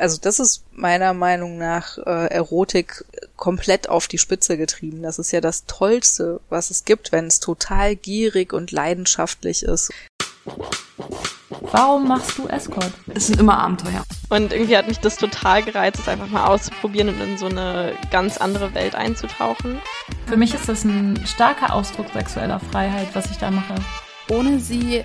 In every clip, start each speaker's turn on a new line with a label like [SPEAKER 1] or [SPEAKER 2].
[SPEAKER 1] also das ist meiner Meinung nach äh, Erotik komplett auf die Spitze getrieben. Das ist ja das Tollste, was es gibt, wenn es total gierig und leidenschaftlich ist.
[SPEAKER 2] Warum machst du Escort?
[SPEAKER 3] Es sind immer Abenteuer.
[SPEAKER 4] Und irgendwie hat mich das total gereizt, es einfach mal auszuprobieren und in so eine ganz andere Welt einzutauchen.
[SPEAKER 2] Für mich ist das ein starker Ausdruck sexueller Freiheit, was ich da mache.
[SPEAKER 5] Ohne sie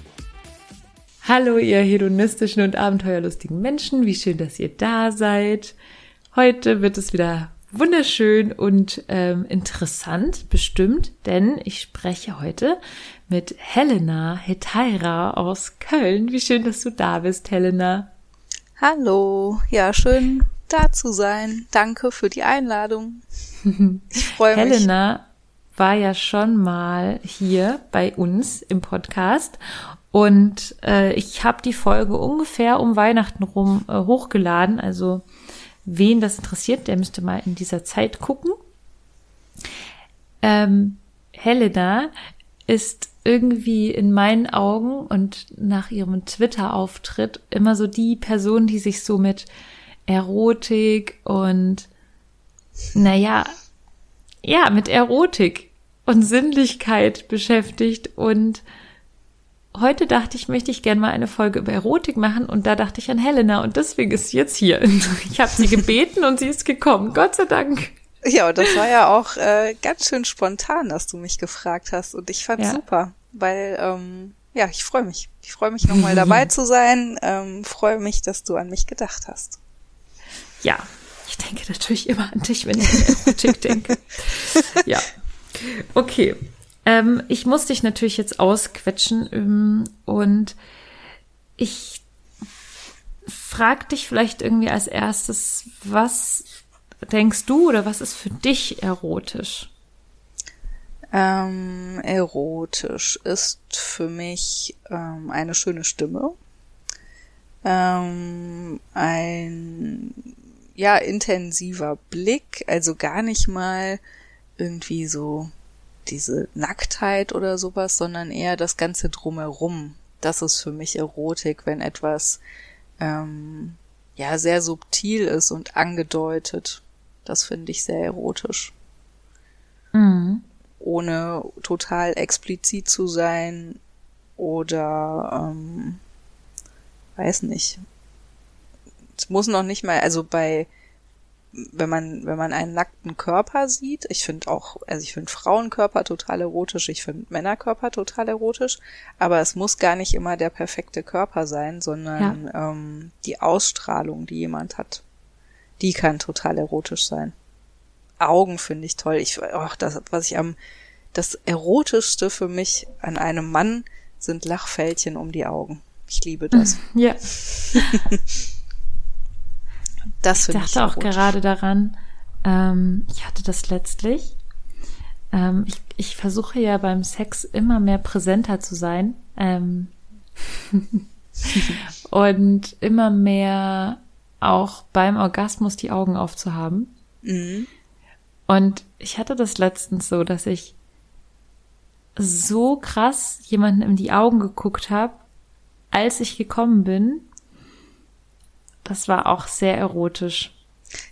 [SPEAKER 2] Hallo, ihr hedonistischen und abenteuerlustigen Menschen. Wie schön, dass ihr da seid. Heute wird es wieder wunderschön und ähm, interessant, bestimmt, denn ich spreche heute mit Helena Hetaira aus Köln. Wie schön, dass du da bist, Helena.
[SPEAKER 1] Hallo, ja, schön da zu sein. Danke für die Einladung.
[SPEAKER 2] Ich freue mich. Helena war ja schon mal hier bei uns im Podcast und äh, ich habe die Folge ungefähr um Weihnachten rum äh, hochgeladen. Also wen das interessiert, der müsste mal in dieser Zeit gucken. Ähm, Helena ist irgendwie in meinen Augen und nach ihrem Twitter-Auftritt immer so die Person, die sich so mit Erotik und naja, ja, mit Erotik und Sinnlichkeit beschäftigt und heute dachte ich, möchte ich gerne mal eine Folge über Erotik machen und da dachte ich an Helena und deswegen ist sie jetzt hier. Ich habe sie gebeten und sie ist gekommen. Gott sei Dank.
[SPEAKER 1] Ja, und das war ja auch äh, ganz schön spontan, dass du mich gefragt hast und ich fand's ja. super, weil ähm, ja, ich freue mich. Ich freue mich nochmal dabei zu sein. Ähm, freue mich, dass du an mich gedacht hast.
[SPEAKER 2] Ja, ich denke natürlich immer an dich, wenn ich an Erotik denke. Ja. Okay, ähm, ich muss dich natürlich jetzt ausquetschen ähm, und ich frag dich vielleicht irgendwie als erstes, was denkst du oder was ist für dich erotisch?
[SPEAKER 1] Ähm, erotisch ist für mich ähm, eine schöne Stimme, ähm, ein ja intensiver Blick, also gar nicht mal irgendwie so diese Nacktheit oder sowas, sondern eher das Ganze drumherum. Das ist für mich Erotik, wenn etwas ähm, ja sehr subtil ist und angedeutet. Das finde ich sehr erotisch. Mhm. Ohne total explizit zu sein oder ähm, weiß nicht. Es muss noch nicht mal, also bei wenn man, wenn man einen nackten Körper sieht, ich finde auch, also ich finde Frauenkörper total erotisch, ich finde Männerkörper total erotisch, aber es muss gar nicht immer der perfekte Körper sein, sondern ja. ähm, die Ausstrahlung, die jemand hat, die kann total erotisch sein. Augen finde ich toll. Ich, ach, das, was ich am, das erotischste für mich an einem Mann sind Lachfältchen um die Augen. Ich liebe das.
[SPEAKER 2] Ja.
[SPEAKER 1] Das
[SPEAKER 2] ich dachte ich auch gut. gerade daran, ähm, ich hatte das letztlich. Ähm, ich, ich versuche ja beim Sex immer mehr präsenter zu sein ähm, und immer mehr auch beim Orgasmus die Augen aufzuhaben. Mhm. Und ich hatte das letztens so, dass ich so krass jemanden in die Augen geguckt habe, als ich gekommen bin das war auch sehr erotisch.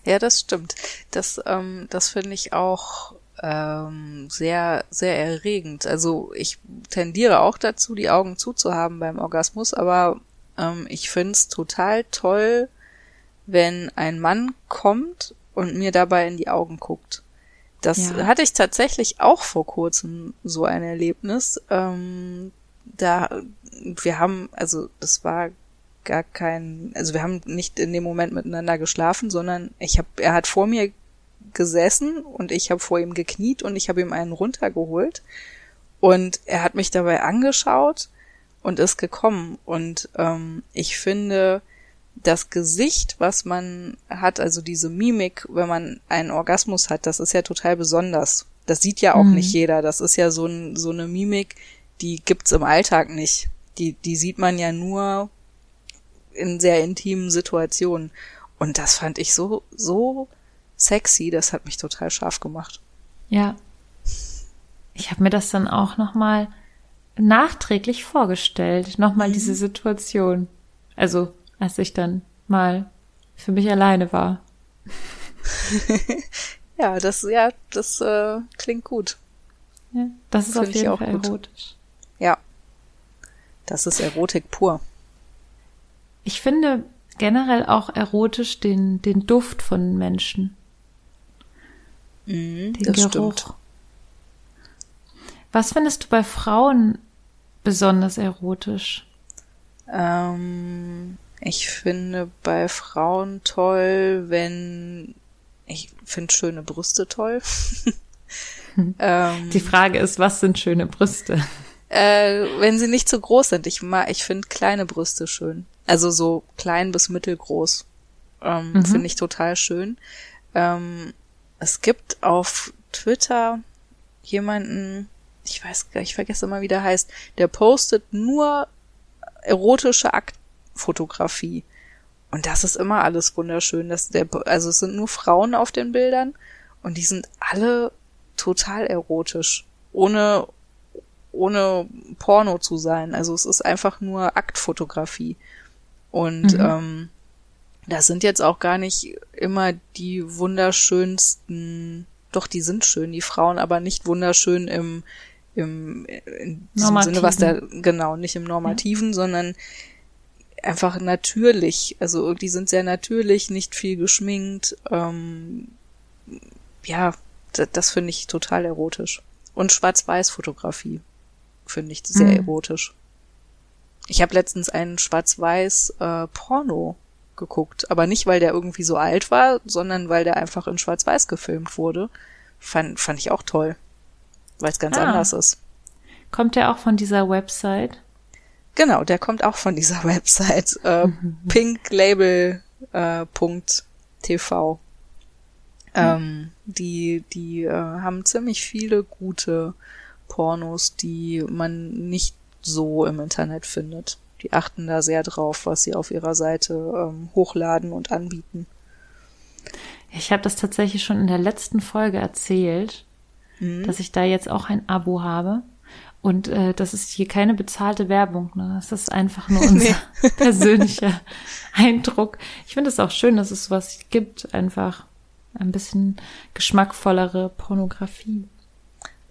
[SPEAKER 1] Ja, das stimmt. Das, ähm, das finde ich auch ähm, sehr, sehr erregend. Also ich tendiere auch dazu, die Augen zuzuhaben beim Orgasmus, aber ähm, ich finde es total toll, wenn ein Mann kommt und mir dabei in die Augen guckt. Das ja. hatte ich tatsächlich auch vor kurzem so ein Erlebnis. Ähm, da wir haben, also das war gar kein, also wir haben nicht in dem Moment miteinander geschlafen, sondern ich habe, er hat vor mir gesessen und ich habe vor ihm gekniet und ich habe ihm einen runtergeholt und er hat mich dabei angeschaut und ist gekommen und ähm, ich finde, das Gesicht, was man hat, also diese Mimik, wenn man einen Orgasmus hat, das ist ja total besonders. Das sieht ja auch
[SPEAKER 2] Mhm.
[SPEAKER 1] nicht jeder. Das ist ja so, ein, so eine Mimik, die gibt's im Alltag nicht. Die, die sieht man ja nur in sehr intimen Situationen. Und das fand ich so, so sexy. Das hat mich total scharf gemacht.
[SPEAKER 2] Ja. Ich habe mir das dann auch nochmal nachträglich vorgestellt. Nochmal diese Situation. Also, als ich dann mal für mich alleine war.
[SPEAKER 1] Ja, das, ja, das äh, klingt gut.
[SPEAKER 2] Ja, das ist
[SPEAKER 1] Find
[SPEAKER 2] auf jeden
[SPEAKER 1] auch
[SPEAKER 2] Fall erotisch.
[SPEAKER 1] Ja. Das ist Erotik pur.
[SPEAKER 2] Ich finde generell auch erotisch den, den Duft von Menschen.
[SPEAKER 1] Mhm,
[SPEAKER 2] Den
[SPEAKER 1] das
[SPEAKER 2] Geruch.
[SPEAKER 1] stimmt.
[SPEAKER 2] Was findest du bei Frauen besonders erotisch?
[SPEAKER 1] Ähm, ich finde bei Frauen toll, wenn ich finde schöne Brüste toll. ähm,
[SPEAKER 2] Die Frage ist, was sind schöne Brüste?
[SPEAKER 1] äh, wenn sie nicht zu groß sind. Ich mag, ich finde kleine Brüste schön. Also so klein bis mittelgroß. Ähm,
[SPEAKER 2] Mhm.
[SPEAKER 1] Finde ich total schön. Ähm, es gibt auf Twitter jemanden, ich weiß gar, ich vergesse immer, wie der heißt, der postet nur erotische Aktfotografie. Und das ist immer alles wunderschön. Das, der, also es sind nur Frauen auf den Bildern und die sind alle total erotisch. Ohne, ohne Porno zu sein. Also es ist einfach nur Aktfotografie. Und
[SPEAKER 2] Mhm.
[SPEAKER 1] ähm, das sind jetzt auch gar nicht immer die wunderschönsten, doch die sind schön, die Frauen, aber nicht wunderschön im, im in diesem Sinne, was der, genau, nicht im Normativen, sondern einfach natürlich. Also die sind sehr natürlich, nicht viel geschminkt. Ähm, ja, das, das finde ich total erotisch. Und Schwarz-Weiß-Fotografie finde ich sehr
[SPEAKER 2] Mhm.
[SPEAKER 1] erotisch. Ich habe letztens einen Schwarz-Weiß äh, Porno geguckt, aber nicht, weil der irgendwie so alt war, sondern weil der einfach in Schwarz-Weiß gefilmt wurde. Fand, fand ich auch toll, weil es ganz
[SPEAKER 2] Ah.
[SPEAKER 1] anders ist.
[SPEAKER 2] Kommt der auch von dieser Website?
[SPEAKER 1] Genau, der kommt auch von dieser Website äh, pinklabel.tv. Äh, TV. ähm, die die äh, haben ziemlich viele gute Pornos, die man nicht so im Internet findet. Die achten da sehr drauf, was sie auf ihrer Seite ähm, hochladen und anbieten.
[SPEAKER 2] Ich habe das tatsächlich schon in der letzten Folge erzählt,
[SPEAKER 1] Mhm.
[SPEAKER 2] dass ich da jetzt auch ein Abo habe. Und äh, das ist hier keine bezahlte Werbung. Ne? Das ist einfach nur unser persönlicher Eindruck. Ich finde es auch schön, dass es sowas gibt. Einfach ein bisschen geschmackvollere Pornografie.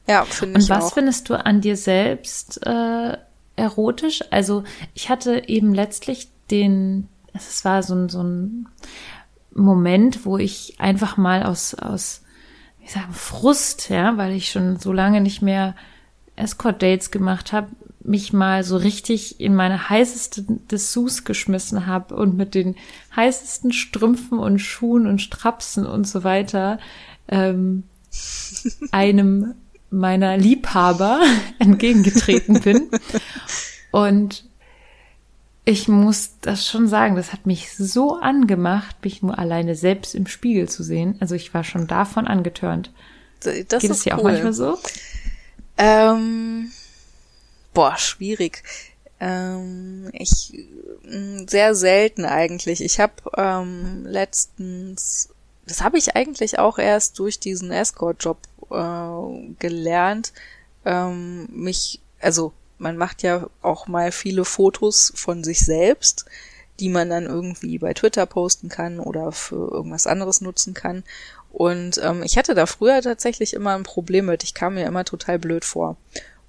[SPEAKER 1] Ja, finde
[SPEAKER 2] Und
[SPEAKER 1] ich
[SPEAKER 2] was
[SPEAKER 1] auch.
[SPEAKER 2] findest du an dir selbst äh, erotisch? Also ich hatte eben letztlich den, es war so ein, so ein Moment, wo ich einfach mal aus, aus, wie sagen, Frust, ja, weil ich schon so lange nicht mehr Escort-Dates gemacht habe, mich mal so richtig in meine heißesten Dessous geschmissen habe und mit den heißesten Strümpfen und Schuhen und Strapsen und so weiter ähm, einem meiner Liebhaber entgegengetreten bin. Und ich muss das schon sagen, das hat mich so angemacht, mich nur alleine selbst im Spiegel zu sehen. Also ich war schon davon angetörnt.
[SPEAKER 1] Das
[SPEAKER 2] Geht
[SPEAKER 1] ist
[SPEAKER 2] es dir
[SPEAKER 1] cool.
[SPEAKER 2] auch manchmal so?
[SPEAKER 1] Ähm, boah, schwierig. Ähm, ich mh, sehr selten eigentlich. Ich habe ähm, letztens, das habe ich eigentlich auch erst durch diesen Escort-Job äh, gelernt, ähm, mich, also man macht ja auch mal viele Fotos von sich selbst, die man dann irgendwie bei Twitter posten kann oder für irgendwas anderes nutzen kann. Und ähm, ich hatte da früher tatsächlich immer ein Problem mit. Ich kam mir immer total blöd vor.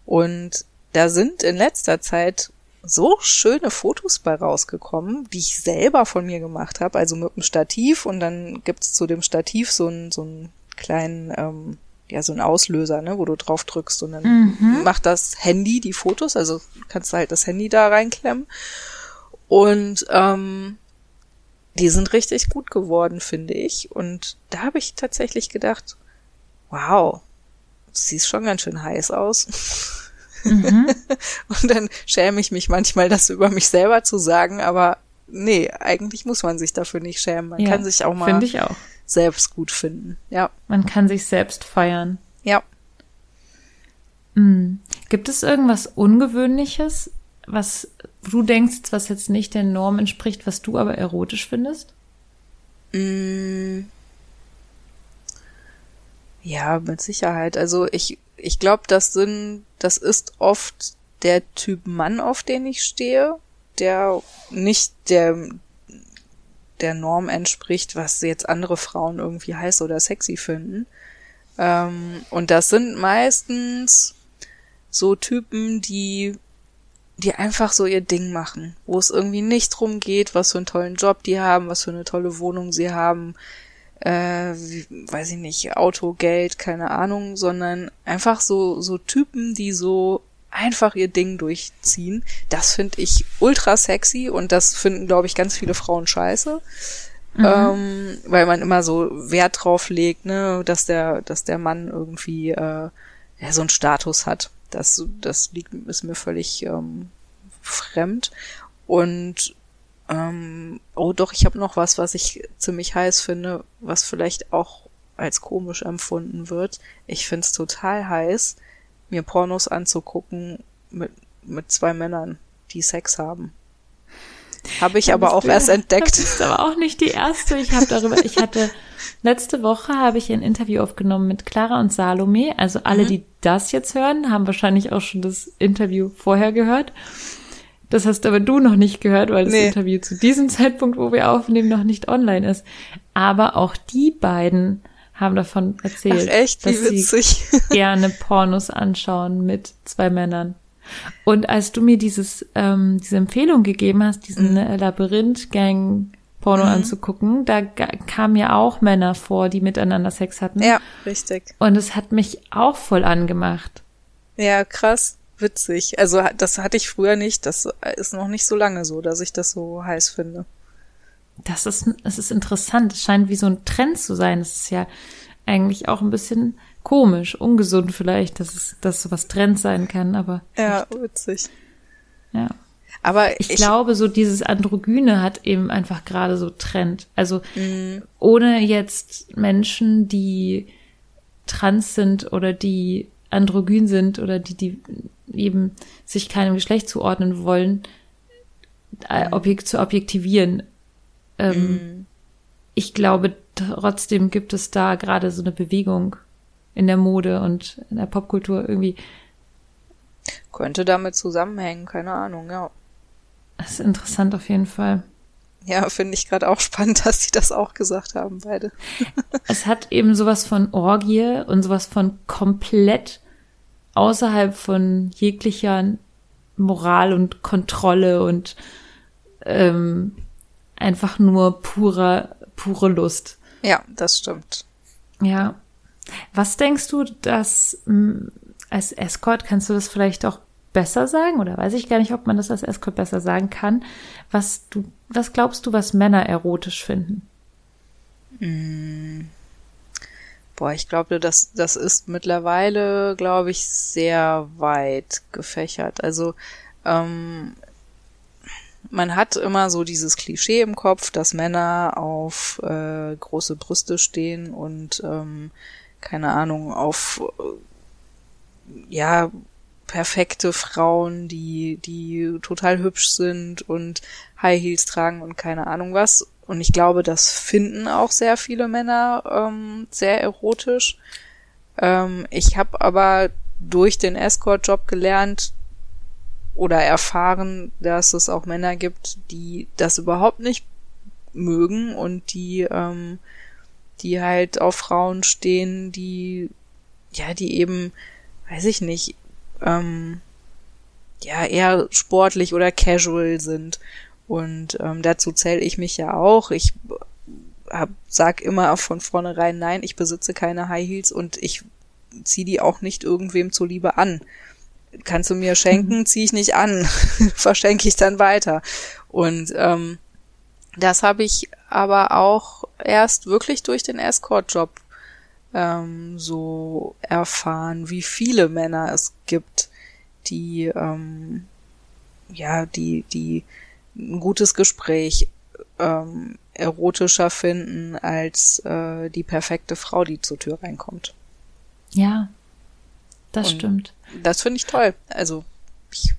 [SPEAKER 1] Und da sind in letzter Zeit so schöne Fotos bei rausgekommen, die ich selber von mir gemacht habe, also mit einem Stativ und dann gibt's zu dem Stativ so einen so einen kleinen ähm, ja so einen Auslöser, ne, wo du drauf drückst und dann
[SPEAKER 2] Mhm.
[SPEAKER 1] macht das Handy die Fotos, also kannst du halt das Handy da reinklemmen und ähm, die sind richtig gut geworden, finde ich. Und da habe ich tatsächlich gedacht, wow, du siehst schon ganz schön heiß aus.
[SPEAKER 2] Mhm.
[SPEAKER 1] Und dann schäme ich mich manchmal, das über mich selber zu sagen, aber nee, eigentlich muss man sich dafür nicht schämen. Man
[SPEAKER 2] Ja,
[SPEAKER 1] kann sich auch mal
[SPEAKER 2] Finde ich auch.
[SPEAKER 1] Selbst gut finden. Ja,
[SPEAKER 2] Man kann sich selbst feiern.
[SPEAKER 1] ja.
[SPEAKER 2] Hm. Gibt es irgendwas Ungewöhnliches, was du denkst, was jetzt nicht der Norm entspricht, was du aber erotisch findest?
[SPEAKER 1] Mm. Ja, mit Sicherheit. Also ich, ich glaube, das sind, das ist oft der Typ Mann, auf den ich stehe, der nicht der, der Norm entspricht, was jetzt andere Frauen irgendwie heiß oder sexy finden. Ähm, und das sind meistens so Typen, die die einfach so ihr Ding machen, wo es irgendwie nicht drum geht, was für einen tollen Job die haben, was für eine tolle Wohnung sie haben, äh, wie, weiß ich nicht, Auto, Geld, keine Ahnung, sondern einfach so, so Typen, die so einfach ihr Ding durchziehen. Das finde ich ultra sexy und das finden, glaube ich, ganz viele Frauen scheiße. Ähm, weil man immer so Wert drauf legt, ne, dass der, dass der Mann irgendwie äh, ja, so einen Status hat. Das, das liegt, ist mir völlig ähm, fremd. Und ähm, oh doch, ich habe noch was, was ich ziemlich heiß finde, was vielleicht auch als komisch empfunden wird. Ich find's total heiß, mir Pornos anzugucken mit, mit zwei Männern, die Sex haben. Habe ich aber auch erst entdeckt.
[SPEAKER 2] Das ist aber auch nicht die erste. Ich habe darüber, ich hatte letzte Woche habe ich ein Interview aufgenommen mit Clara und Salome. Also alle, die das jetzt hören, haben wahrscheinlich auch schon das Interview vorher gehört. Das hast aber du noch nicht gehört, weil das
[SPEAKER 1] Nee.
[SPEAKER 2] Interview zu diesem Zeitpunkt, wo wir aufnehmen, noch nicht online ist. Aber auch die beiden haben davon
[SPEAKER 1] Ach
[SPEAKER 2] erzählt,
[SPEAKER 1] echt, wie
[SPEAKER 2] dass sie
[SPEAKER 1] witzig.
[SPEAKER 2] gerne Pornos anschauen mit zwei Männern. Und als du mir dieses, ähm, diese Empfehlung gegeben hast, diesen äh, Labyrinth-Gang-Porno anzugucken, da kamen ja auch Männer vor, die miteinander Sex hatten.
[SPEAKER 1] ja, richtig.
[SPEAKER 2] Und es hat mich auch voll angemacht.
[SPEAKER 1] Ja, krass, witzig. Also das hatte ich früher nicht. Das ist noch nicht so lange so, dass ich das so heiß finde.
[SPEAKER 2] Das ist, es ist interessant. Es scheint wie so ein Trend zu sein. Es ist ja eigentlich auch ein bisschen komisch, ungesund vielleicht, dass es, dass sowas Trend sein kann, aber
[SPEAKER 1] Ja, witzig.
[SPEAKER 2] ja.
[SPEAKER 1] Aber
[SPEAKER 2] Ich, glaube, so dieses Androgyne hat eben einfach gerade so Trend. Also
[SPEAKER 1] Mhm.
[SPEAKER 2] ohne jetzt Menschen, die trans sind oder die androgyn sind oder die, die eben sich keinem Geschlecht zuordnen wollen, äh, objek zu objektivieren. Ähm,
[SPEAKER 1] Mhm.
[SPEAKER 2] Ich glaube, trotzdem gibt es da gerade so eine Bewegung in der Mode und in der Popkultur irgendwie.
[SPEAKER 1] könnte damit zusammenhängen, keine Ahnung, ja.
[SPEAKER 2] Das ist interessant auf jeden Fall.
[SPEAKER 1] Ja, finde ich gerade auch spannend, dass sie das auch gesagt haben, beide.
[SPEAKER 2] es hat eben sowas von Orgie und sowas von komplett außerhalb von jeglicher Moral und Kontrolle und ähm, einfach nur purer, pure Lust.
[SPEAKER 1] Ja, das stimmt.
[SPEAKER 2] Ja. Was denkst du, dass mh, als Escort kannst du das vielleicht auch besser sagen oder weiß ich gar nicht, ob man das als Escort besser sagen kann. Was du, was glaubst du, was Männer erotisch finden?
[SPEAKER 1] Boah, ich glaube, das, das ist mittlerweile, glaube ich, sehr weit gefächert. Also, ähm, man hat immer so dieses Klischee im Kopf, dass Männer auf äh, große Brüste stehen und ähm, keine Ahnung, auf äh, ja perfekte Frauen, die, die total hübsch sind und High Heels tragen und keine Ahnung was. Und ich glaube, das finden auch sehr viele Männer ähm, sehr erotisch. Ähm, ich habe aber durch den Escort-Job gelernt oder erfahren, dass es auch Männer gibt, die das überhaupt nicht mögen und die, ähm, die halt auf Frauen stehen, die, ja, die eben, weiß ich nicht, ähm, ja, eher sportlich oder casual sind. Und ähm, dazu zähle ich mich ja auch. Ich hab, sag immer von vornherein, nein, ich besitze keine High Heels und ich zieh die auch nicht irgendwem zuliebe an. Kannst du mir schenken, zieh ich nicht an, verschenke ich dann weiter. Und ähm, das habe ich aber auch erst wirklich durch den Escort-Job ähm, so erfahren, wie viele Männer es gibt, die ähm, ja, die, die ein gutes Gespräch ähm, erotischer finden als äh, die perfekte Frau, die zur Tür reinkommt.
[SPEAKER 2] Ja, das
[SPEAKER 1] Und
[SPEAKER 2] stimmt.
[SPEAKER 1] Das finde ich toll. Also, ich,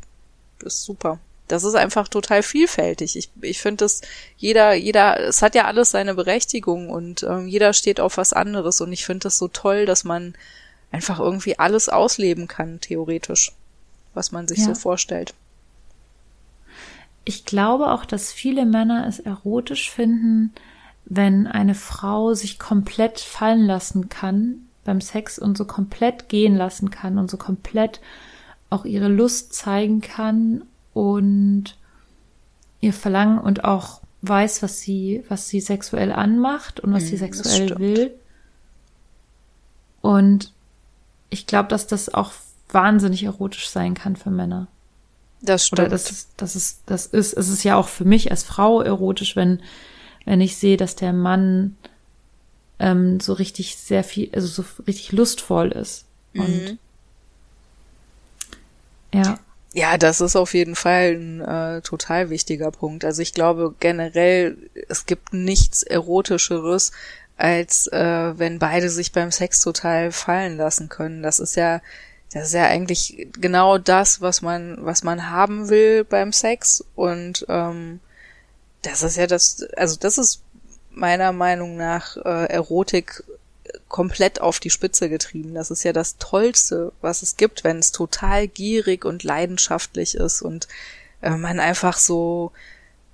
[SPEAKER 1] das ist super. Das ist einfach total vielfältig. Ich, ich finde es, jeder, jeder, es hat ja alles seine Berechtigung und ähm, jeder steht auf was anderes und ich finde es so toll, dass man einfach irgendwie alles ausleben kann, theoretisch, was man sich
[SPEAKER 2] Ja.
[SPEAKER 1] so vorstellt.
[SPEAKER 2] Ich glaube auch, dass viele Männer es erotisch finden, wenn eine Frau sich komplett fallen lassen kann beim Sex und so komplett gehen lassen kann und so komplett auch ihre Lust zeigen kann und ihr Verlangen und auch weiß, was sie, was sie sexuell anmacht und was sie
[SPEAKER 1] Mm, das
[SPEAKER 2] sexuell will. Und ich glaube, dass das auch wahnsinnig erotisch sein kann für Männer.
[SPEAKER 1] Das stimmt.
[SPEAKER 2] Oder das ist, das ist, das ist, es ist ja auch für mich als Frau erotisch, wenn, wenn ich sehe, dass der Mann ähm, so richtig sehr viel, also so richtig lustvoll ist. Und
[SPEAKER 1] Mhm.
[SPEAKER 2] ja,
[SPEAKER 1] Ja, das ist auf jeden Fall ein äh, total wichtiger Punkt. Also ich glaube generell, es gibt nichts Erotischeres, als äh, wenn beide sich beim Sex total fallen lassen können. Das ist ja, das ist ja eigentlich genau das, was man, was man haben will beim Sex. Und ähm, das ist ja das, also das ist meiner Meinung nach äh, Erotik komplett auf die Spitze getrieben. Das ist ja das Tollste, was es gibt, wenn es total gierig und leidenschaftlich ist und äh, man einfach so,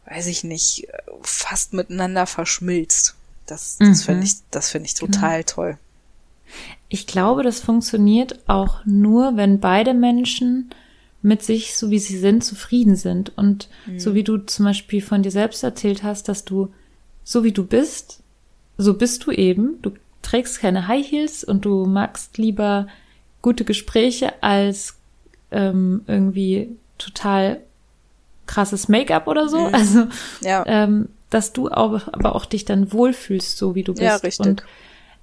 [SPEAKER 1] weiß ich nicht, fast miteinander verschmilzt. Das, das
[SPEAKER 2] Mhm.
[SPEAKER 1] finde ich, das finde ich total toll.
[SPEAKER 2] ich glaube, das funktioniert auch nur, wenn beide Menschen mit sich, so wie sie sind, zufrieden sind. Und so wie du zum Beispiel von dir selbst erzählt hast, dass du, so wie du bist, so bist du eben. Du trägst keine High Heels und du magst lieber gute Gespräche als ähm, irgendwie total krasses Make-up oder so. Also,
[SPEAKER 1] Ja.
[SPEAKER 2] ähm, dass du auch, aber auch dich dann wohlfühlst, so wie du bist.
[SPEAKER 1] Ja, richtig.
[SPEAKER 2] Und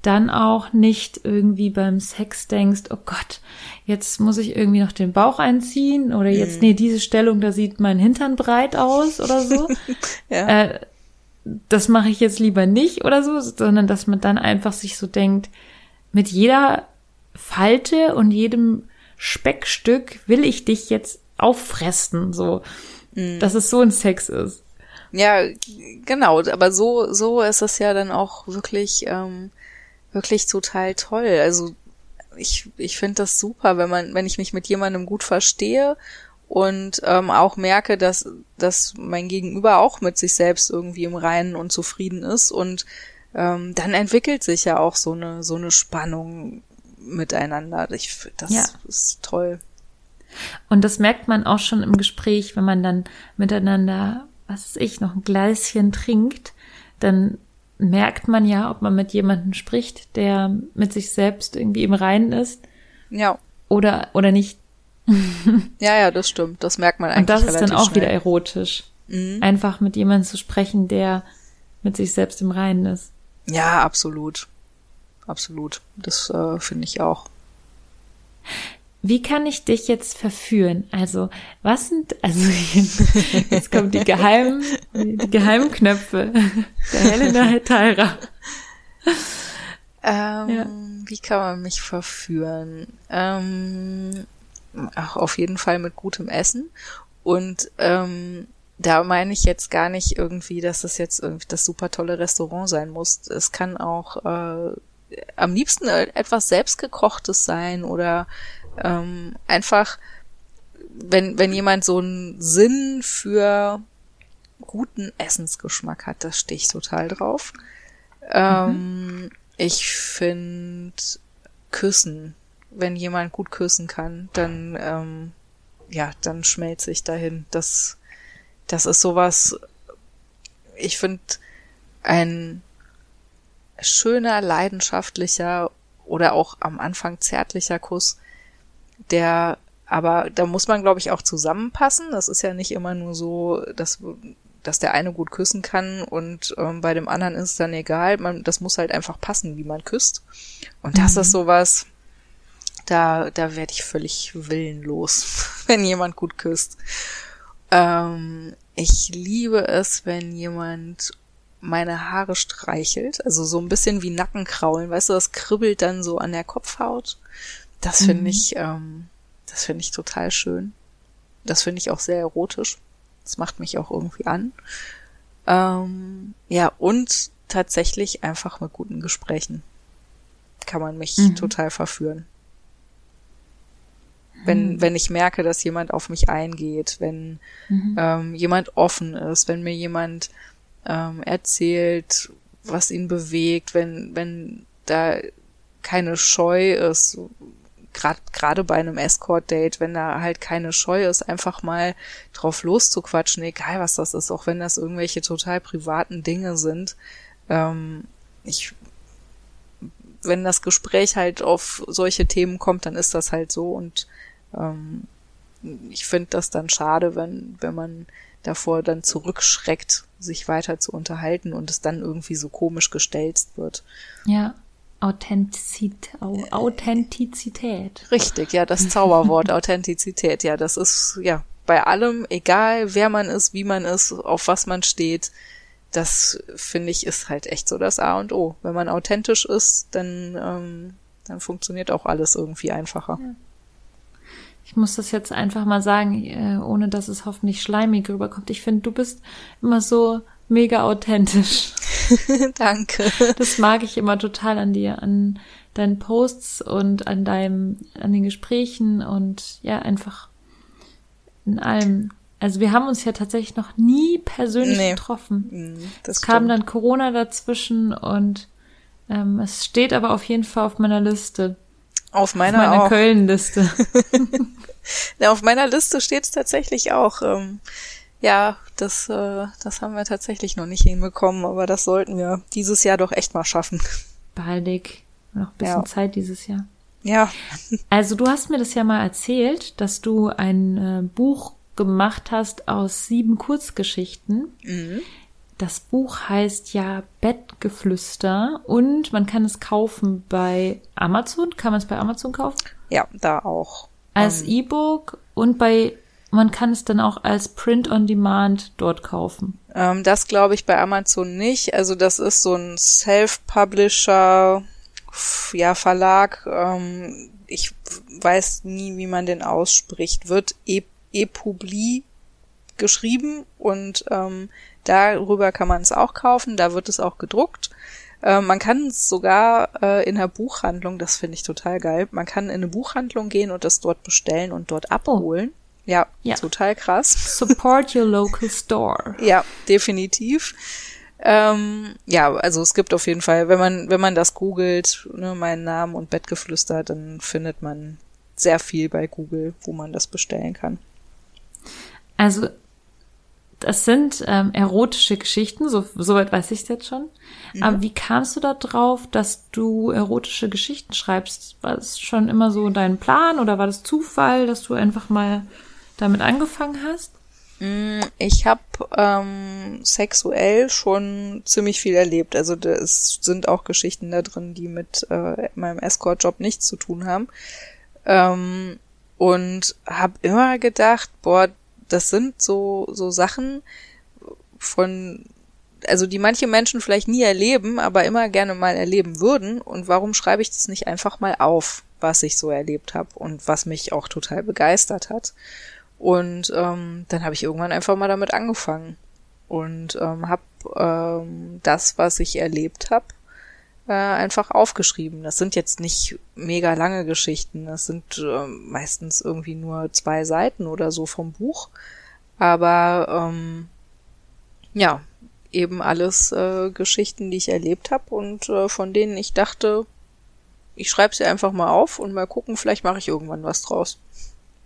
[SPEAKER 2] dann auch nicht irgendwie beim Sex denkst, oh Gott, jetzt muss ich irgendwie noch den Bauch einziehen oder jetzt, nee, diese Stellung, da sieht mein Hintern breit aus oder so.
[SPEAKER 1] Ja.
[SPEAKER 2] äh, das mache ich jetzt lieber nicht oder so, sondern dass man dann einfach sich so denkt, mit jeder Falte und jedem Speckstück will ich dich jetzt auffressen, so. Dass es so ein Sex ist.
[SPEAKER 1] Ja, genau, aber so, so ist es ja dann auch wirklich, ähm, wirklich total toll. Also ich, ich finde das super, wenn man, wenn ich mich mit jemandem gut verstehe und ähm, auch merke, dass, dass mein Gegenüber auch mit sich selbst irgendwie im Reinen und zufrieden ist und ähm, dann entwickelt sich ja auch so eine, so eine Spannung miteinander. Ich das
[SPEAKER 2] Ja.
[SPEAKER 1] ist toll.
[SPEAKER 2] Und das merkt man auch schon im Gespräch, wenn man dann miteinander, was weiß ich, noch ein Gläschen trinkt, dann merkt man ja, ob man mit jemandem spricht, der mit sich selbst irgendwie im Reinen ist
[SPEAKER 1] Ja,
[SPEAKER 2] oder, oder nicht.
[SPEAKER 1] Ja, ja, das stimmt. Das merkt man eigentlich
[SPEAKER 2] Und das ist dann auch
[SPEAKER 1] schnell.
[SPEAKER 2] wieder erotisch. Einfach mit jemandem zu sprechen, der mit sich selbst im Reinen ist.
[SPEAKER 1] Ja, absolut. Absolut. Das äh, finde ich auch.
[SPEAKER 2] Wie kann ich dich jetzt verführen? Also, was sind, also, jetzt kommen die geheimen, die geheimen Knöpfe der Helena Hetera.
[SPEAKER 1] Ähm,
[SPEAKER 2] Ja.
[SPEAKER 1] Wie kann man mich verführen? Ähm, ach, auf jeden Fall mit gutem Essen. Und ähm, da meine ich jetzt gar nicht irgendwie, dass das jetzt irgendwie das super tolle Restaurant sein muss. Es kann auch äh, am liebsten äh, etwas selbstgekochtes sein oder ähm, einfach, wenn, wenn jemand so einen Sinn für guten Essensgeschmack hat, das stehe ich total drauf. Ähm, ich finde Küssen, wenn jemand gut küssen kann, dann ähm, ja, dann schmelze ich dahin. Das, das ist sowas. Ich finde ein schöner, leidenschaftlicher oder auch am Anfang zärtlicher Kuss, der aber da muss man, glaube ich, auch zusammenpassen. Das ist ja nicht immer nur so, dass, dass der eine gut küssen kann und ähm, bei dem anderen ist es dann egal. Man, das muss halt einfach passen, wie man küsst. Und das ist sowas, da, da werde ich völlig willenlos, wenn jemand gut küsst. Ähm, ich liebe es, wenn jemand meine Haare streichelt, also so ein bisschen wie Nackenkraulen, weißt du, das kribbelt dann so an der Kopfhaut. Das finde
[SPEAKER 2] Mhm.
[SPEAKER 1] ich, ähm, das finde ich total schön. Das finde ich auch sehr erotisch. Das macht mich auch irgendwie an. Ähm, ja, und tatsächlich einfach mit guten Gesprächen kann man mich
[SPEAKER 2] Mhm.
[SPEAKER 1] total verführen. Wenn, wenn ich merke, dass jemand auf mich eingeht, wenn
[SPEAKER 2] Mhm.
[SPEAKER 1] ähm, jemand offen ist, wenn mir jemand ähm, erzählt, was ihn bewegt, wenn, wenn da keine Scheu ist, gerade gerade bei einem Escort-Date, wenn da halt keine Scheu ist, einfach mal drauf loszuquatschen, egal was das ist, auch wenn das irgendwelche total privaten Dinge sind. Ähm, ich, wenn das Gespräch halt auf solche Themen kommt, dann ist das halt so und ähm, ich finde das dann schade, wenn, wenn man davor dann zurückschreckt, sich weiter zu unterhalten und es dann irgendwie so komisch gestelzt wird.
[SPEAKER 2] Ja, Authentizität. Au Authentizität.
[SPEAKER 1] Richtig, ja, das Zauberwort Authentizität, ja, das ist ja bei allem, egal wer man ist, wie man ist, auf was man steht, das finde ich ist halt echt so das A und O. Wenn man authentisch ist, dann, ähm, dann funktioniert auch alles irgendwie einfacher.
[SPEAKER 2] Ich muss das jetzt einfach mal sagen, äh, ohne dass es hoffentlich schleimig rüberkommt. Ich finde, du bist immer so mega authentisch.
[SPEAKER 1] Danke.
[SPEAKER 2] Das mag ich immer total an dir, an deinen Posts und an deinem, an den Gesprächen und ja, einfach in allem. Also wir haben uns ja tatsächlich noch nie persönlich
[SPEAKER 1] Nee.
[SPEAKER 2] getroffen.
[SPEAKER 1] Mm, Das
[SPEAKER 2] Es kam
[SPEAKER 1] stimmt.
[SPEAKER 2] dann Corona dazwischen und ähm, es steht aber auf jeden Fall auf meiner Liste.
[SPEAKER 1] Auf
[SPEAKER 2] Auf
[SPEAKER 1] meiner
[SPEAKER 2] meiner
[SPEAKER 1] auch.
[SPEAKER 2] Köln-Liste.
[SPEAKER 1] Ja, auf meiner Liste steht es tatsächlich auch. Ähm, ja, das, äh, das haben wir tatsächlich noch nicht hinbekommen, aber das sollten wir dieses Jahr doch echt mal schaffen.
[SPEAKER 2] Baldig. Noch ein bisschen
[SPEAKER 1] Ja.
[SPEAKER 2] Zeit dieses Jahr.
[SPEAKER 1] Ja,
[SPEAKER 2] Also du hast mir das ja mal erzählt, dass du ein äh, Buch gemacht hast aus sieben Kurzgeschichten.
[SPEAKER 1] Mhm.
[SPEAKER 2] Das Buch heißt ja Bettgeflüster und man kann es kaufen bei Amazon. Kann man es bei Amazon kaufen?
[SPEAKER 1] ja, da auch.
[SPEAKER 2] Als
[SPEAKER 1] Ähm,
[SPEAKER 2] E-Book und bei man kann es dann auch als Print on Demand dort kaufen.
[SPEAKER 1] Ähm, das glaube ich bei Amazon nicht. Also das ist so ein Self-Publisher, ja, Verlag. Ähm, ich weiß nie, wie man den ausspricht. Wird e ePubli geschrieben und ähm, darüber kann man es auch kaufen. Da wird es auch gedruckt. Ähm, man kann es sogar äh, in der Buchhandlung, das finde ich total geil, man kann in eine Buchhandlung gehen und das dort bestellen und dort abholen. Ja,
[SPEAKER 2] Ja.
[SPEAKER 1] total krass.
[SPEAKER 2] Support your local store.
[SPEAKER 1] Ja, definitiv. Ähm, ja, also es gibt auf jeden Fall, wenn man, wenn man das googelt, ne, meinen Namen und Bettgeflüster, dann findet man sehr viel bei Google, wo man das bestellen kann.
[SPEAKER 2] Also, das sind ähm, erotische Geschichten, so, soweit weiß ich jetzt schon. Aber wie kamst du da drauf, dass du erotische Geschichten schreibst? War das schon immer so dein Plan oder war das Zufall, dass du einfach mal damit angefangen hast?
[SPEAKER 1] Mm, Ich habe ähm, sexuell schon ziemlich viel erlebt. Also ist, sind auch Geschichten da drin, die mit äh, meinem Escort-Job nichts zu tun haben. Ähm, und habe immer gedacht, boah, das sind so so Sachen von also die manche Menschen vielleicht nie erleben, aber immer gerne mal erleben würden. Und warum schreibe ich das nicht einfach mal auf, was ich so erlebt habe und was mich auch total begeistert hat? Und ähm, dann habe ich irgendwann einfach mal damit angefangen und ähm, habe ähm, das, was ich erlebt habe, äh, einfach aufgeschrieben. Das sind jetzt nicht mega lange Geschichten. Das sind ähm, meistens irgendwie nur zwei Seiten oder so vom Buch. Aber ähm, ja, eben alles äh, Geschichten, die ich erlebt habe und äh, von denen ich dachte, ich schreibe sie einfach mal auf und mal gucken, vielleicht mache ich irgendwann was draus.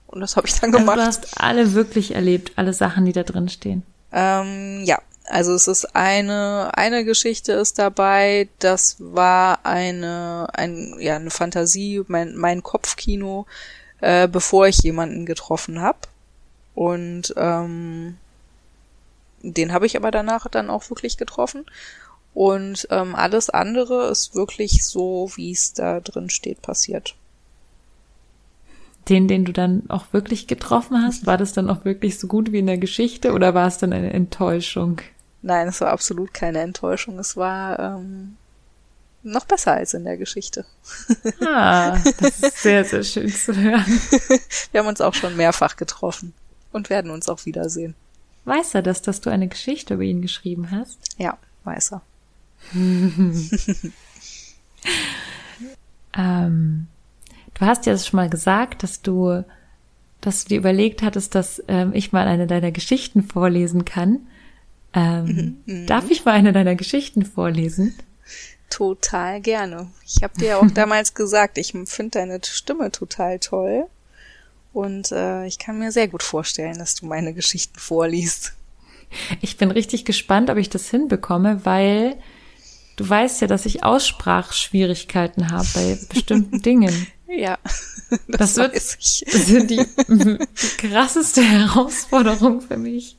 [SPEAKER 1] Und das habe ich dann
[SPEAKER 2] Also
[SPEAKER 1] gemacht.
[SPEAKER 2] du hast alle wirklich erlebt, alle Sachen, die da drin stehen.
[SPEAKER 1] Ähm, ja, also es ist eine eine Geschichte ist dabei. Das war eine ein ja eine Fantasie, mein mein Kopfkino, äh, bevor ich jemanden getroffen habe. Und ähm, den habe ich aber danach dann auch wirklich getroffen. Und ähm, alles andere ist wirklich so, wie es da drin steht, passiert.
[SPEAKER 2] den, den du dann auch wirklich getroffen hast, war das dann auch wirklich so gut wie in der Geschichte oder war es dann eine Enttäuschung?
[SPEAKER 1] Nein, es war absolut keine Enttäuschung. Es war ähm, noch besser als in der Geschichte.
[SPEAKER 2] Ah, das ist sehr, sehr schön zu hören.
[SPEAKER 1] Wir haben uns auch schon mehrfach getroffen und werden uns auch wiedersehen.
[SPEAKER 2] Weiß er das, dass du eine Geschichte über ihn geschrieben hast?
[SPEAKER 1] Ja, weiß er.
[SPEAKER 2] ähm, du hast ja schon mal gesagt, dass du, dass du dir überlegt hattest, dass ähm, ich mal eine deiner Geschichten vorlesen kann. Ähm, mhm. Darf ich mal eine deiner Geschichten vorlesen?
[SPEAKER 1] Total gerne. Ich habe dir ja auch damals gesagt, ich finde deine Stimme total toll. Und äh, ich kann mir sehr gut vorstellen, dass du meine Geschichten vorliest.
[SPEAKER 2] Ich bin richtig gespannt, ob ich das hinbekomme, weil du weißt ja, dass ich Aussprachschwierigkeiten habe bei bestimmten Dingen.
[SPEAKER 1] Ja,
[SPEAKER 2] das, das wird. Das sind die, die krasseste Herausforderung für mich.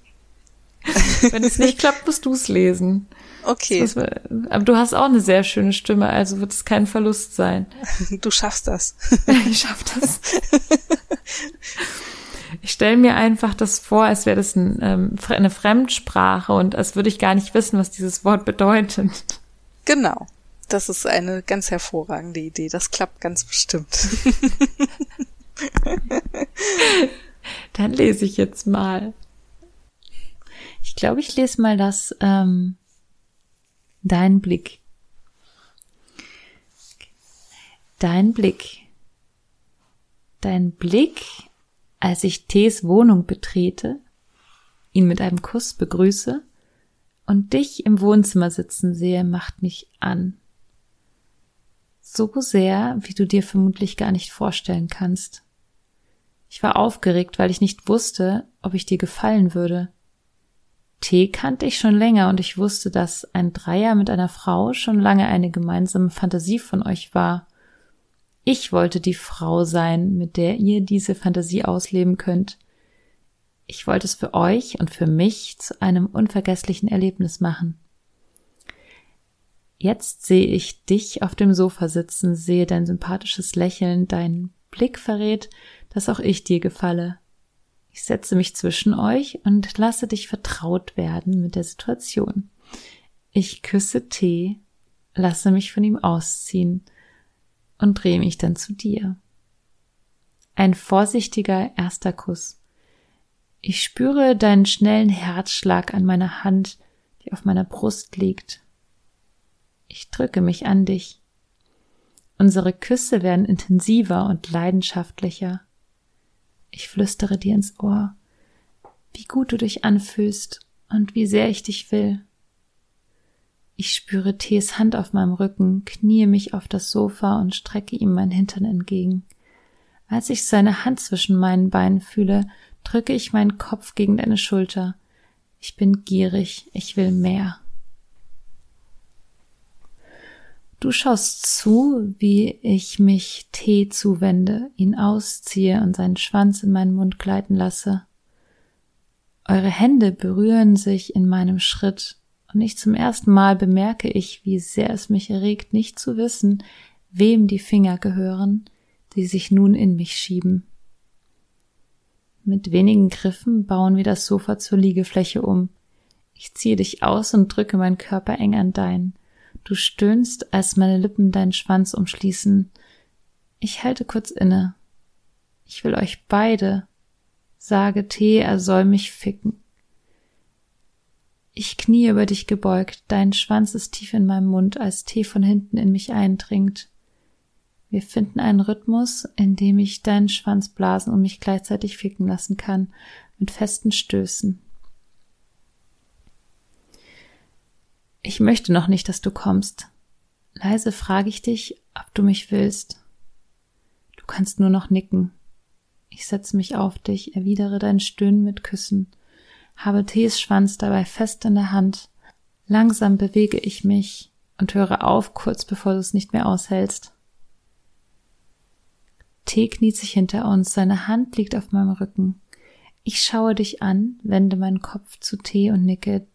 [SPEAKER 2] Wenn es nicht klappt, musst du es lesen.
[SPEAKER 1] Okay.
[SPEAKER 2] Muss, aber du hast auch eine sehr schöne Stimme, also wird es kein Verlust sein.
[SPEAKER 1] Du schaffst das.
[SPEAKER 2] ich schaff das. Ich stelle mir einfach das vor, als wäre das ein, ähm, eine Fremdsprache und als würde ich gar nicht wissen, was dieses Wort bedeutet.
[SPEAKER 1] Genau. Das ist eine ganz hervorragende Idee. Das klappt ganz bestimmt.
[SPEAKER 2] Dann lese ich jetzt mal. Ich glaube, ich lese mal das ähm, Dein Blick. Dein Blick. Dein Blick, als ich Tees Wohnung betrete, ihn mit einem Kuss begrüße und dich im Wohnzimmer sitzen sehe, macht mich an. So sehr, wie du dir vermutlich gar nicht vorstellen kannst. Ich war aufgeregt, weil ich nicht wusste, ob ich dir gefallen würde. T kannte ich schon länger und ich wusste, dass ein Dreier mit einer Frau schon lange eine gemeinsame Fantasie von euch war. Ich wollte die Frau sein, mit der ihr diese Fantasie ausleben könnt. Ich wollte es für euch und für mich zu einem unvergesslichen Erlebnis machen. Jetzt sehe ich dich auf dem Sofa sitzen, sehe dein sympathisches Lächeln, dein Blick verrät, dass auch ich dir gefalle. Ich setze mich zwischen euch und lasse dich vertraut werden mit der Situation. Ich küsse T, lasse mich von ihm ausziehen und drehe mich dann zu dir. Ein vorsichtiger erster Kuss. Ich spüre deinen schnellen Herzschlag an meiner Hand, die auf meiner Brust liegt. Ich drücke mich an dich. Unsere Küsse werden intensiver und leidenschaftlicher. Ich flüstere dir ins Ohr, wie gut du dich anfühlst und wie sehr ich dich will. Ich spüre Tees Hand auf meinem Rücken, kniee mich auf das Sofa und strecke ihm mein Hintern entgegen. Als ich seine Hand zwischen meinen Beinen fühle, drücke ich meinen Kopf gegen deine Schulter. Ich bin gierig, ich will mehr. Du schaust zu, wie ich mich Tee zuwende, ihn ausziehe und seinen Schwanz in meinen Mund gleiten lasse. Eure Hände berühren sich in meinem Schritt, und nicht zum ersten Mal bemerke ich, wie sehr es mich erregt, nicht zu wissen, wem die Finger gehören, die sich nun in mich schieben. Mit wenigen Griffen bauen wir das Sofa zur Liegefläche um. Ich ziehe dich aus und drücke meinen Körper eng an deinen. Du stöhnst, als meine Lippen deinen Schwanz umschließen. Ich halte kurz inne. Ich will euch beide. Sage T, er soll mich ficken. Ich knie über dich gebeugt, dein Schwanz ist tief in meinem Mund, als Tee von hinten in mich eindringt. Wir finden einen Rhythmus, in dem ich deinen Schwanz blasen und mich gleichzeitig ficken lassen kann, mit festen Stößen. Ich möchte noch nicht, dass du kommst. Leise frage ich dich, ob du mich willst. Du kannst nur noch nicken. Ich setze mich auf dich, erwidere dein Stöhnen mit Küssen, habe Tees Schwanz dabei fest in der Hand. Langsam bewege ich mich und höre auf, kurz bevor du es nicht mehr aushältst. Tee kniet sich hinter uns, seine Hand liegt auf meinem Rücken. Ich schaue dich an, wende meinen Kopf zu Tee und nicke,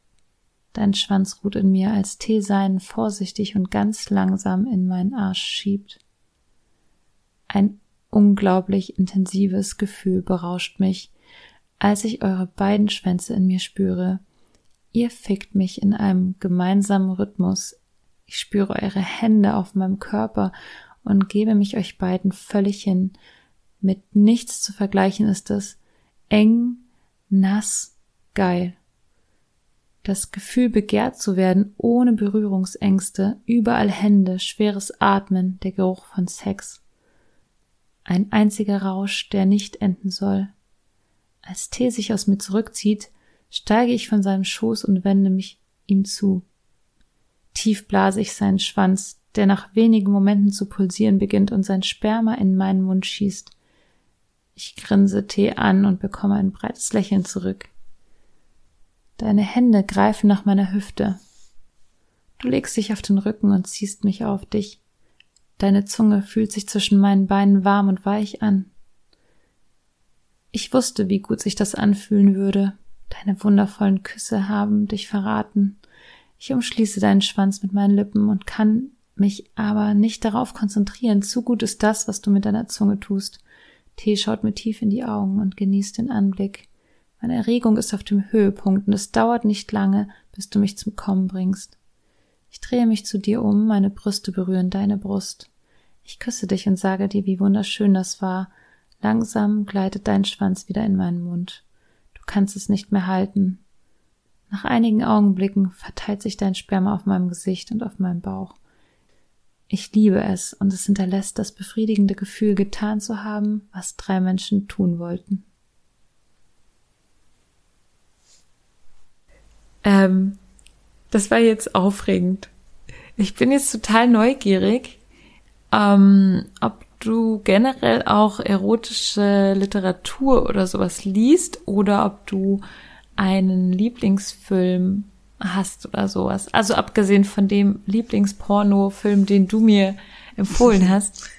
[SPEAKER 2] Dein Schwanz ruht in mir, als Tee seinen vorsichtig und ganz langsam in meinen Arsch schiebt. Ein unglaublich intensives Gefühl berauscht mich, als ich eure beiden Schwänze in mir spüre. Ihr fickt mich in einem gemeinsamen Rhythmus. Ich spüre eure Hände auf meinem Körper und gebe mich euch beiden völlig hin. Mit nichts zu vergleichen ist es. Eng, nass, geil. Das Gefühl, begehrt zu werden, ohne Berührungsängste, überall Hände, schweres Atmen, der Geruch von Sex. Ein einziger Rausch, der nicht enden soll. Als T sich aus mir zurückzieht, steige ich von seinem Schoß und wende mich ihm zu. Tief blase ich seinen Schwanz, der nach wenigen Momenten zu pulsieren beginnt und sein Sperma in meinen Mund schießt. Ich grinse T an und bekomme ein breites Lächeln zurück. Deine Hände greifen nach meiner Hüfte. Du legst dich auf den Rücken und ziehst mich auf dich. Deine Zunge fühlt sich zwischen meinen Beinen warm und weich an. Ich wusste, wie gut sich das anfühlen würde. Deine wundervollen Küsse haben dich verraten. Ich umschließe deinen Schwanz mit meinen Lippen und kann mich aber nicht darauf konzentrieren. Zu gut ist das, was du mit deiner Zunge tust. T schaut mir tief in die Augen und genießt den Anblick. Meine Erregung ist auf dem Höhepunkt und es dauert nicht lange, bis du mich zum Kommen bringst. Ich drehe mich zu dir um, meine Brüste berühren deine Brust. Ich küsse dich und sage dir, wie wunderschön das war, Langsam gleitet dein Schwanz wieder in meinen Mund. Du kannst es nicht mehr halten. Nach einigen Augenblicken verteilt sich dein Sperma auf meinem Gesicht und auf meinem Bauch. Ich liebe es und es hinterlässt das befriedigende Gefühl, getan zu haben, was drei Menschen tun wollten. Ähm, das war jetzt aufregend. Ich bin jetzt total neugierig, ähm, ob du generell auch erotische Literatur oder sowas liest oder ob du einen Lieblingsfilm hast oder sowas. Also abgesehen von dem Lieblingsporno-Film, den du mir empfohlen hast.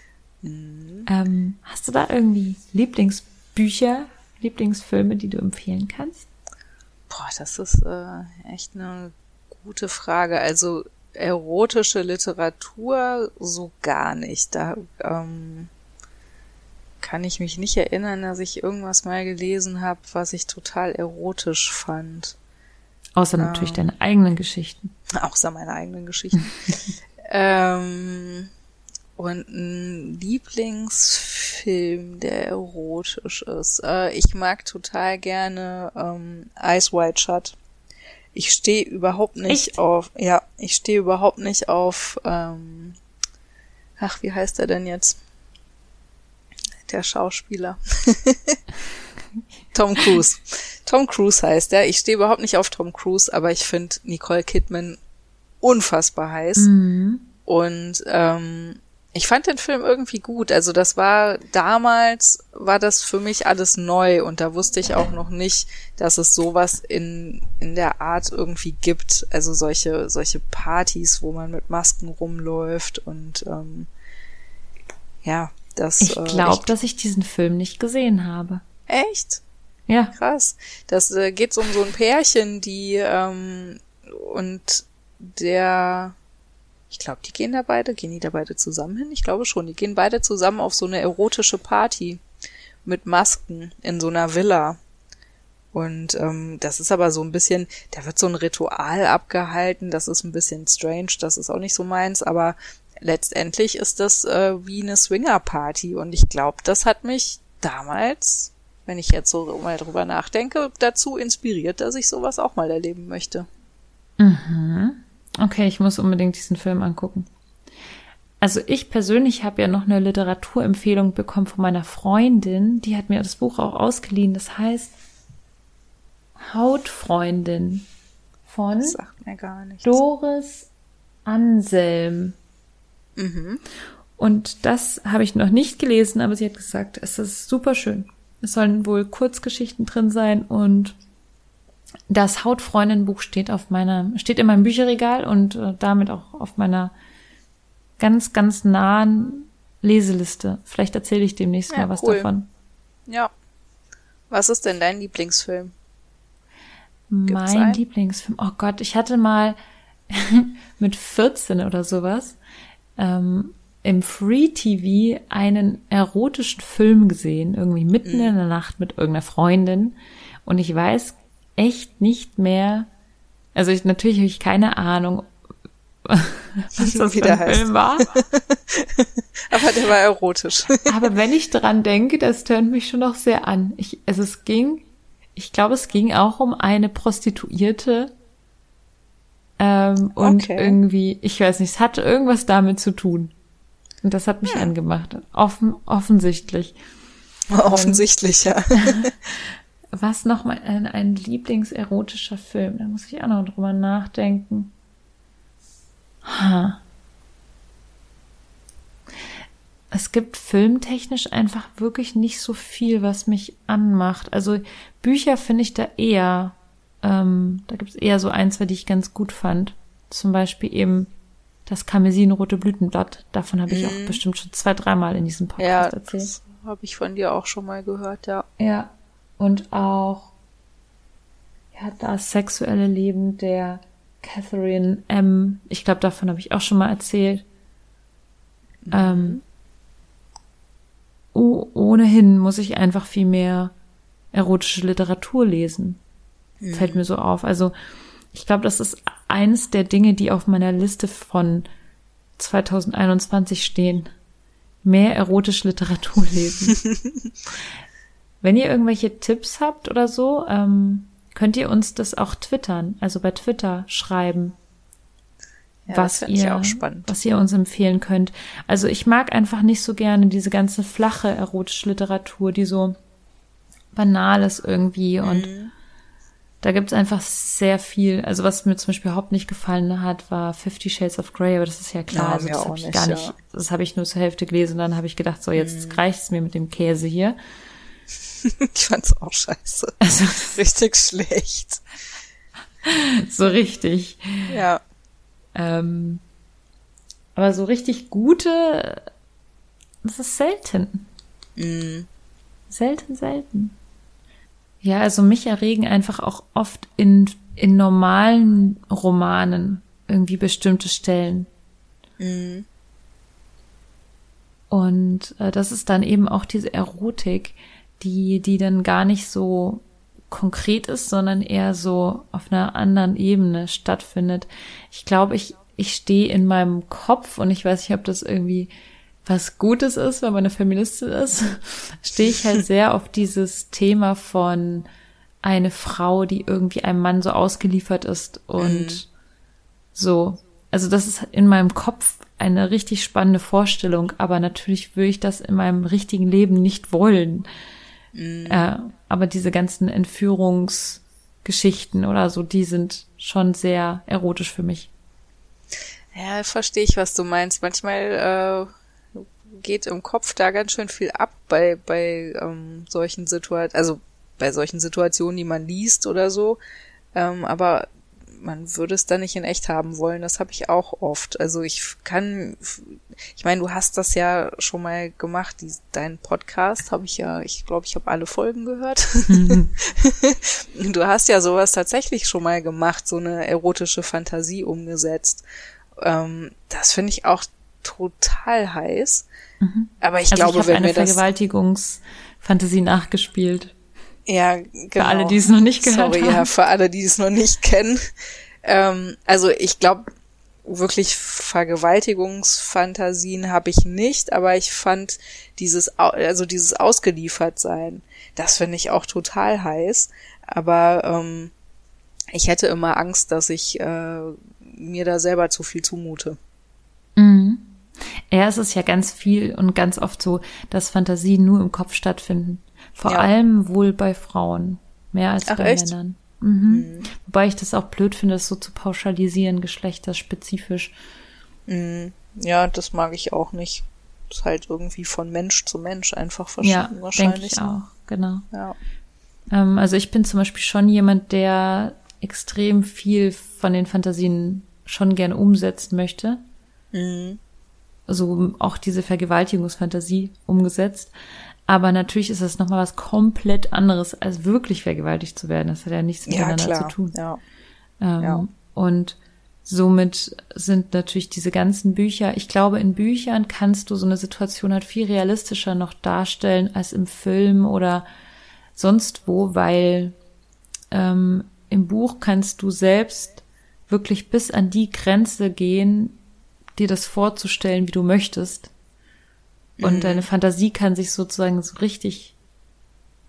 [SPEAKER 2] Mhm. Ähm, hast du da irgendwie Lieblingsbücher, Lieblingsfilme, die du empfehlen kannst?
[SPEAKER 1] Boah, das ist äh, echt eine gute Frage. Also erotische Literatur so gar nicht. Da ähm, kann ich mich nicht erinnern, dass ich irgendwas mal gelesen habe, was ich total erotisch fand.
[SPEAKER 2] Außer ähm, natürlich deine eigenen Geschichten.
[SPEAKER 1] Außer meine eigenen Geschichten. ähm, und ein Lieblingsfilm, der erotisch ist. Äh, ich mag total gerne ähm, Ice White Shut. Ich stehe überhaupt nicht Echt? auf, ja, ich stehe überhaupt nicht auf, ähm, ach, wie heißt er denn jetzt? Der Schauspieler. Tom Cruise. Tom Cruise heißt er. Ich stehe überhaupt nicht auf Tom Cruise, aber ich finde Nicole Kidman unfassbar heiß. Mhm. Und ähm, ich fand den Film irgendwie gut. Also das war damals war das für mich alles neu und da wusste ich auch noch nicht, dass es sowas in in der Art irgendwie gibt. Also solche solche Partys, wo man mit Masken rumläuft und ähm, ja, das.
[SPEAKER 2] Ich glaube, äh, dass ich diesen Film nicht gesehen habe.
[SPEAKER 1] Echt?
[SPEAKER 2] Ja.
[SPEAKER 1] Krass. Das äh, geht um so ein Pärchen, die ähm, und der ich glaube, die gehen da beide, gehen die da beide zusammen hin? Ich glaube schon, die gehen beide zusammen auf so eine erotische Party mit Masken in so einer Villa. Und ähm, das ist aber so ein bisschen, da wird so ein Ritual abgehalten, das ist ein bisschen strange, das ist auch nicht so meins, aber letztendlich ist das äh, wie eine Swinger-Party und ich glaube, das hat mich damals, wenn ich jetzt so mal drüber nachdenke, dazu inspiriert, dass ich sowas auch mal erleben möchte.
[SPEAKER 2] Mhm. Okay, ich muss unbedingt diesen Film angucken. Also ich persönlich habe ja noch eine Literaturempfehlung bekommen von meiner Freundin. Die hat mir das Buch auch ausgeliehen. Das heißt Hautfreundin von Doris Anselm. Mhm. Und das habe ich noch nicht gelesen, aber sie hat gesagt, es ist super schön. Es sollen wohl Kurzgeschichten drin sein und das Hautfreundin-Buch steht auf meiner, steht in meinem Bücherregal und äh, damit auch auf meiner ganz, ganz nahen Leseliste. Vielleicht erzähle ich demnächst ja, mal was cool. davon.
[SPEAKER 1] Ja. Was ist denn dein Lieblingsfilm?
[SPEAKER 2] Gibt's mein einen? Lieblingsfilm. Oh Gott, ich hatte mal mit 14 oder sowas, ähm, im Free TV einen erotischen Film gesehen, irgendwie mitten in der Nacht mit irgendeiner Freundin. Und ich weiß echt nicht mehr, also ich, natürlich habe ich keine Ahnung, was das
[SPEAKER 1] Wie
[SPEAKER 2] für ein
[SPEAKER 1] heißt.
[SPEAKER 2] Film war.
[SPEAKER 1] Aber der war erotisch.
[SPEAKER 2] Aber wenn ich dran denke, das tönt mich schon noch sehr an. Ich, also es ging, ich glaube, es ging auch um eine Prostituierte. Ähm, und
[SPEAKER 1] Okay.
[SPEAKER 2] irgendwie, ich weiß nicht, es hatte irgendwas damit zu tun. Und das hat mich angemacht. Offen, offensichtlich.
[SPEAKER 1] Offensichtlich, ja.
[SPEAKER 2] Was noch mal ein, ein Lieblingserotischer Film? Da muss ich auch noch drüber nachdenken. Ha. Es gibt filmtechnisch einfach wirklich nicht so viel, was mich anmacht. Also Bücher finde ich da eher, ähm, da gibt es eher so ein, zwei, die ich ganz gut fand. Zum Beispiel eben das Karmesinrote Blütenblatt. Davon habe ich auch bestimmt schon zwei, dreimal in diesem
[SPEAKER 1] Mhm. Ja,
[SPEAKER 2] Podcast erzählt.
[SPEAKER 1] das habe ich von dir auch schon mal gehört, ja.
[SPEAKER 2] Ja, und auch ja, das sexuelle Leben der Catherine M. Ich glaube, davon habe ich auch schon mal erzählt. Ähm, oh, ohnehin muss ich einfach viel mehr erotische Literatur lesen. Fällt mir so auf. Also ich glaube, das ist eines der Dinge, die auf meiner Liste von 2021 stehen. Mehr erotische Literatur lesen. Wenn ihr irgendwelche Tipps habt oder so, ähm, könnt ihr uns das auch twittern, also bei Twitter schreiben,
[SPEAKER 1] Ja,
[SPEAKER 2] was ihr, was ihr uns empfehlen könnt. Also ich mag einfach nicht so gerne diese ganze flache erotische Literatur, die so banal ist irgendwie und
[SPEAKER 1] Mhm.
[SPEAKER 2] da gibt's einfach sehr viel. Also was mir zum Beispiel überhaupt nicht gefallen hat, war Fifty Shades of Grey, aber das ist ja klar,
[SPEAKER 1] Ja,
[SPEAKER 2] also das habe ich
[SPEAKER 1] nicht,
[SPEAKER 2] gar
[SPEAKER 1] ja.
[SPEAKER 2] nicht, das habe ich nur zur Hälfte gelesen und dann habe ich gedacht, so jetzt
[SPEAKER 1] Mhm.
[SPEAKER 2] reicht's mir mit dem Käse hier.
[SPEAKER 1] Ich fand's auch scheiße.
[SPEAKER 2] Also
[SPEAKER 1] Richtig schlecht.
[SPEAKER 2] so richtig.
[SPEAKER 1] Ja.
[SPEAKER 2] Ähm, aber so richtig gute, das ist selten.
[SPEAKER 1] Mhm.
[SPEAKER 2] Selten, selten. Ja, also mich erregen einfach auch oft in, in normalen Romanen irgendwie bestimmte Stellen.
[SPEAKER 1] Mhm.
[SPEAKER 2] Und äh, das ist dann eben auch diese Erotik, die, die dann gar nicht so konkret ist, sondern eher so auf einer anderen Ebene stattfindet. Ich glaube, ich, ich stehe in meinem Kopf und ich weiß nicht, ob das irgendwie was Gutes ist, wenn man eine Feministin ist, stehe ich halt sehr auf dieses Thema von eine Frau, die irgendwie einem Mann so ausgeliefert ist und so. Also das ist in meinem Kopf eine richtig spannende Vorstellung, aber natürlich würde ich das in meinem richtigen Leben nicht wollen. Äh, aber diese ganzen Entführungsgeschichten oder so, die sind schon sehr erotisch für mich.
[SPEAKER 1] Ja, verstehe ich, was du meinst. Manchmal äh, geht im Kopf da ganz schön viel ab bei, bei ähm, solchen Situationen, also bei solchen Situationen, die man liest oder so. Ähm, aber man würde es dann nicht in echt haben wollen. Das habe ich auch oft. Also ich kann, ich meine, du hast das ja schon mal gemacht, die, deinen Podcast habe ich ja, ich glaube, ich habe alle Folgen gehört. du hast ja sowas tatsächlich schon mal gemacht, so eine erotische Fantasie umgesetzt. Ähm, das finde ich auch total heiß. Aber ich
[SPEAKER 2] also
[SPEAKER 1] glaube,
[SPEAKER 2] ich
[SPEAKER 1] wenn
[SPEAKER 2] eine
[SPEAKER 1] mir das
[SPEAKER 2] Vergewaltigungsfantasie nachgespielt.
[SPEAKER 1] Ja, genau.
[SPEAKER 2] Für alle, die es noch nicht gehört
[SPEAKER 1] Sorry,
[SPEAKER 2] haben.
[SPEAKER 1] ja, für alle, die es noch nicht kennen. Ähm, also ich glaube, wirklich Vergewaltigungsfantasien habe ich nicht, aber ich fand dieses, also dieses ausgeliefert sein, das finde ich auch total heiß. Aber ähm, ich hätte immer Angst, dass ich äh, mir da selber zu viel zumute.
[SPEAKER 2] Mhm. Ja, es ist ja ganz viel und ganz oft so, dass Fantasien nur im Kopf stattfinden. Vor
[SPEAKER 1] Ja.
[SPEAKER 2] allem wohl bei Frauen. Mehr als
[SPEAKER 1] Ach,
[SPEAKER 2] bei
[SPEAKER 1] echt?
[SPEAKER 2] Männern. Mhm. Wobei ich das auch blöd finde, das so zu pauschalisieren, geschlechterspezifisch.
[SPEAKER 1] Mm, Ja, das mag ich auch nicht. Das ist halt irgendwie von Mensch zu Mensch einfach
[SPEAKER 2] Ja,
[SPEAKER 1] verschieden
[SPEAKER 2] denke
[SPEAKER 1] wahrscheinlich.
[SPEAKER 2] ich
[SPEAKER 1] ne?
[SPEAKER 2] auch, genau.
[SPEAKER 1] Ja.
[SPEAKER 2] Ähm, also ich bin zum Beispiel schon jemand, der extrem viel von den Fantasien schon gerne umsetzen möchte.
[SPEAKER 1] Mhm.
[SPEAKER 2] Also auch diese Vergewaltigungsfantasie umgesetzt. Aber natürlich ist das nochmal was komplett anderes, als wirklich vergewaltigt zu werden. Das hat ja nichts
[SPEAKER 1] Ja,
[SPEAKER 2] miteinander
[SPEAKER 1] klar.
[SPEAKER 2] zu tun.
[SPEAKER 1] Ja.
[SPEAKER 2] Ähm,
[SPEAKER 1] Ja.
[SPEAKER 2] Und somit sind natürlich diese ganzen Bücher, ich glaube, in Büchern kannst du so eine Situation halt viel realistischer noch darstellen als im Film oder sonst wo, weil ähm, im Buch kannst du selbst wirklich bis an die Grenze gehen, dir das vorzustellen, wie du möchtest. Und mhm. deine Fantasie kann sich sozusagen so richtig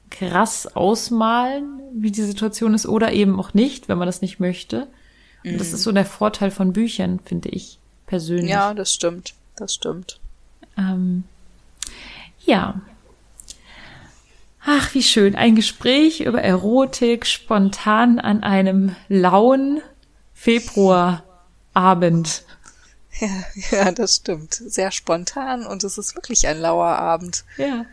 [SPEAKER 2] krass ausmalen, wie die Situation ist, oder eben auch nicht, wenn man das nicht möchte. Und das mhm. ist so der Vorteil von Büchern, finde ich persönlich.
[SPEAKER 1] Ja, das stimmt. Das stimmt.
[SPEAKER 2] Ähm, ja. Ach, wie schön. Ein Gespräch über Erotik spontan an einem lauen Februarabend.
[SPEAKER 1] Ja, ja, das stimmt. Sehr spontan und es ist wirklich ein lauer Abend.
[SPEAKER 2] Ja.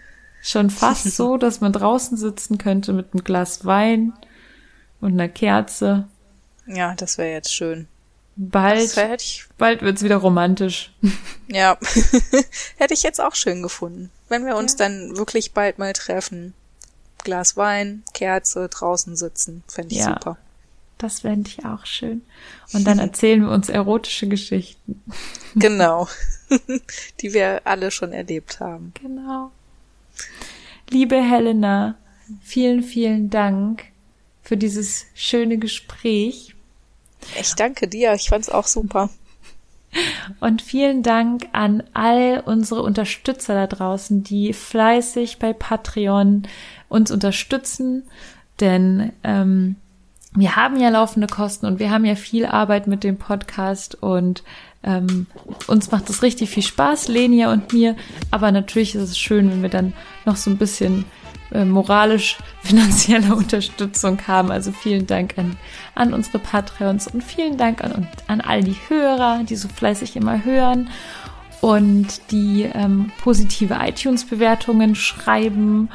[SPEAKER 2] Schon fast so, dass man draußen sitzen könnte mit einem Glas Wein und einer Kerze.
[SPEAKER 1] Ja, das wäre jetzt schön.
[SPEAKER 2] Bald, bald wird's wieder romantisch.
[SPEAKER 1] Ja, hätte ich jetzt auch schön gefunden. Wenn wir uns ja. dann wirklich bald mal treffen. Glas Wein, Kerze, draußen sitzen, fände ich ja. super.
[SPEAKER 2] Das fände ich auch schön. Und dann erzählen wir uns erotische Geschichten.
[SPEAKER 1] Genau. Die wir alle schon erlebt haben.
[SPEAKER 2] Genau. Liebe Helena, vielen, vielen Dank für dieses schöne Gespräch.
[SPEAKER 1] Ich danke dir, ich fand's auch super.
[SPEAKER 2] Und vielen Dank an all unsere Unterstützer da draußen, die fleißig bei Patreon uns unterstützen, denn ähm, wir haben ja laufende Kosten und wir haben ja viel Arbeit mit dem Podcast und ähm, uns macht es richtig viel Spaß, Lenia und mir. Aber natürlich ist es schön, wenn wir dann noch so ein bisschen äh, moralisch finanzielle Unterstützung haben. Also vielen Dank an, an unsere Patreons und vielen Dank an, an all die Hörer, die so fleißig immer hören und die ähm, positive iTunes-Bewertungen schreiben.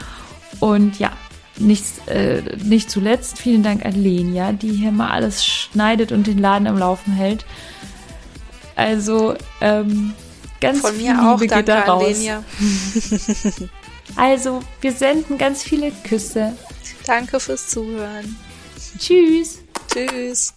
[SPEAKER 2] Und ja, nicht, äh, nicht zuletzt vielen Dank an Lenia, die hier mal alles schneidet und den Laden am Laufen hält. Also ähm, ganz
[SPEAKER 1] Von
[SPEAKER 2] viel
[SPEAKER 1] mir auch,
[SPEAKER 2] Liebe
[SPEAKER 1] danke
[SPEAKER 2] geht da raus.
[SPEAKER 1] Lenia.
[SPEAKER 2] also, wir senden ganz viele Küsse.
[SPEAKER 1] Danke fürs Zuhören.
[SPEAKER 2] Tschüss.
[SPEAKER 1] Tschüss.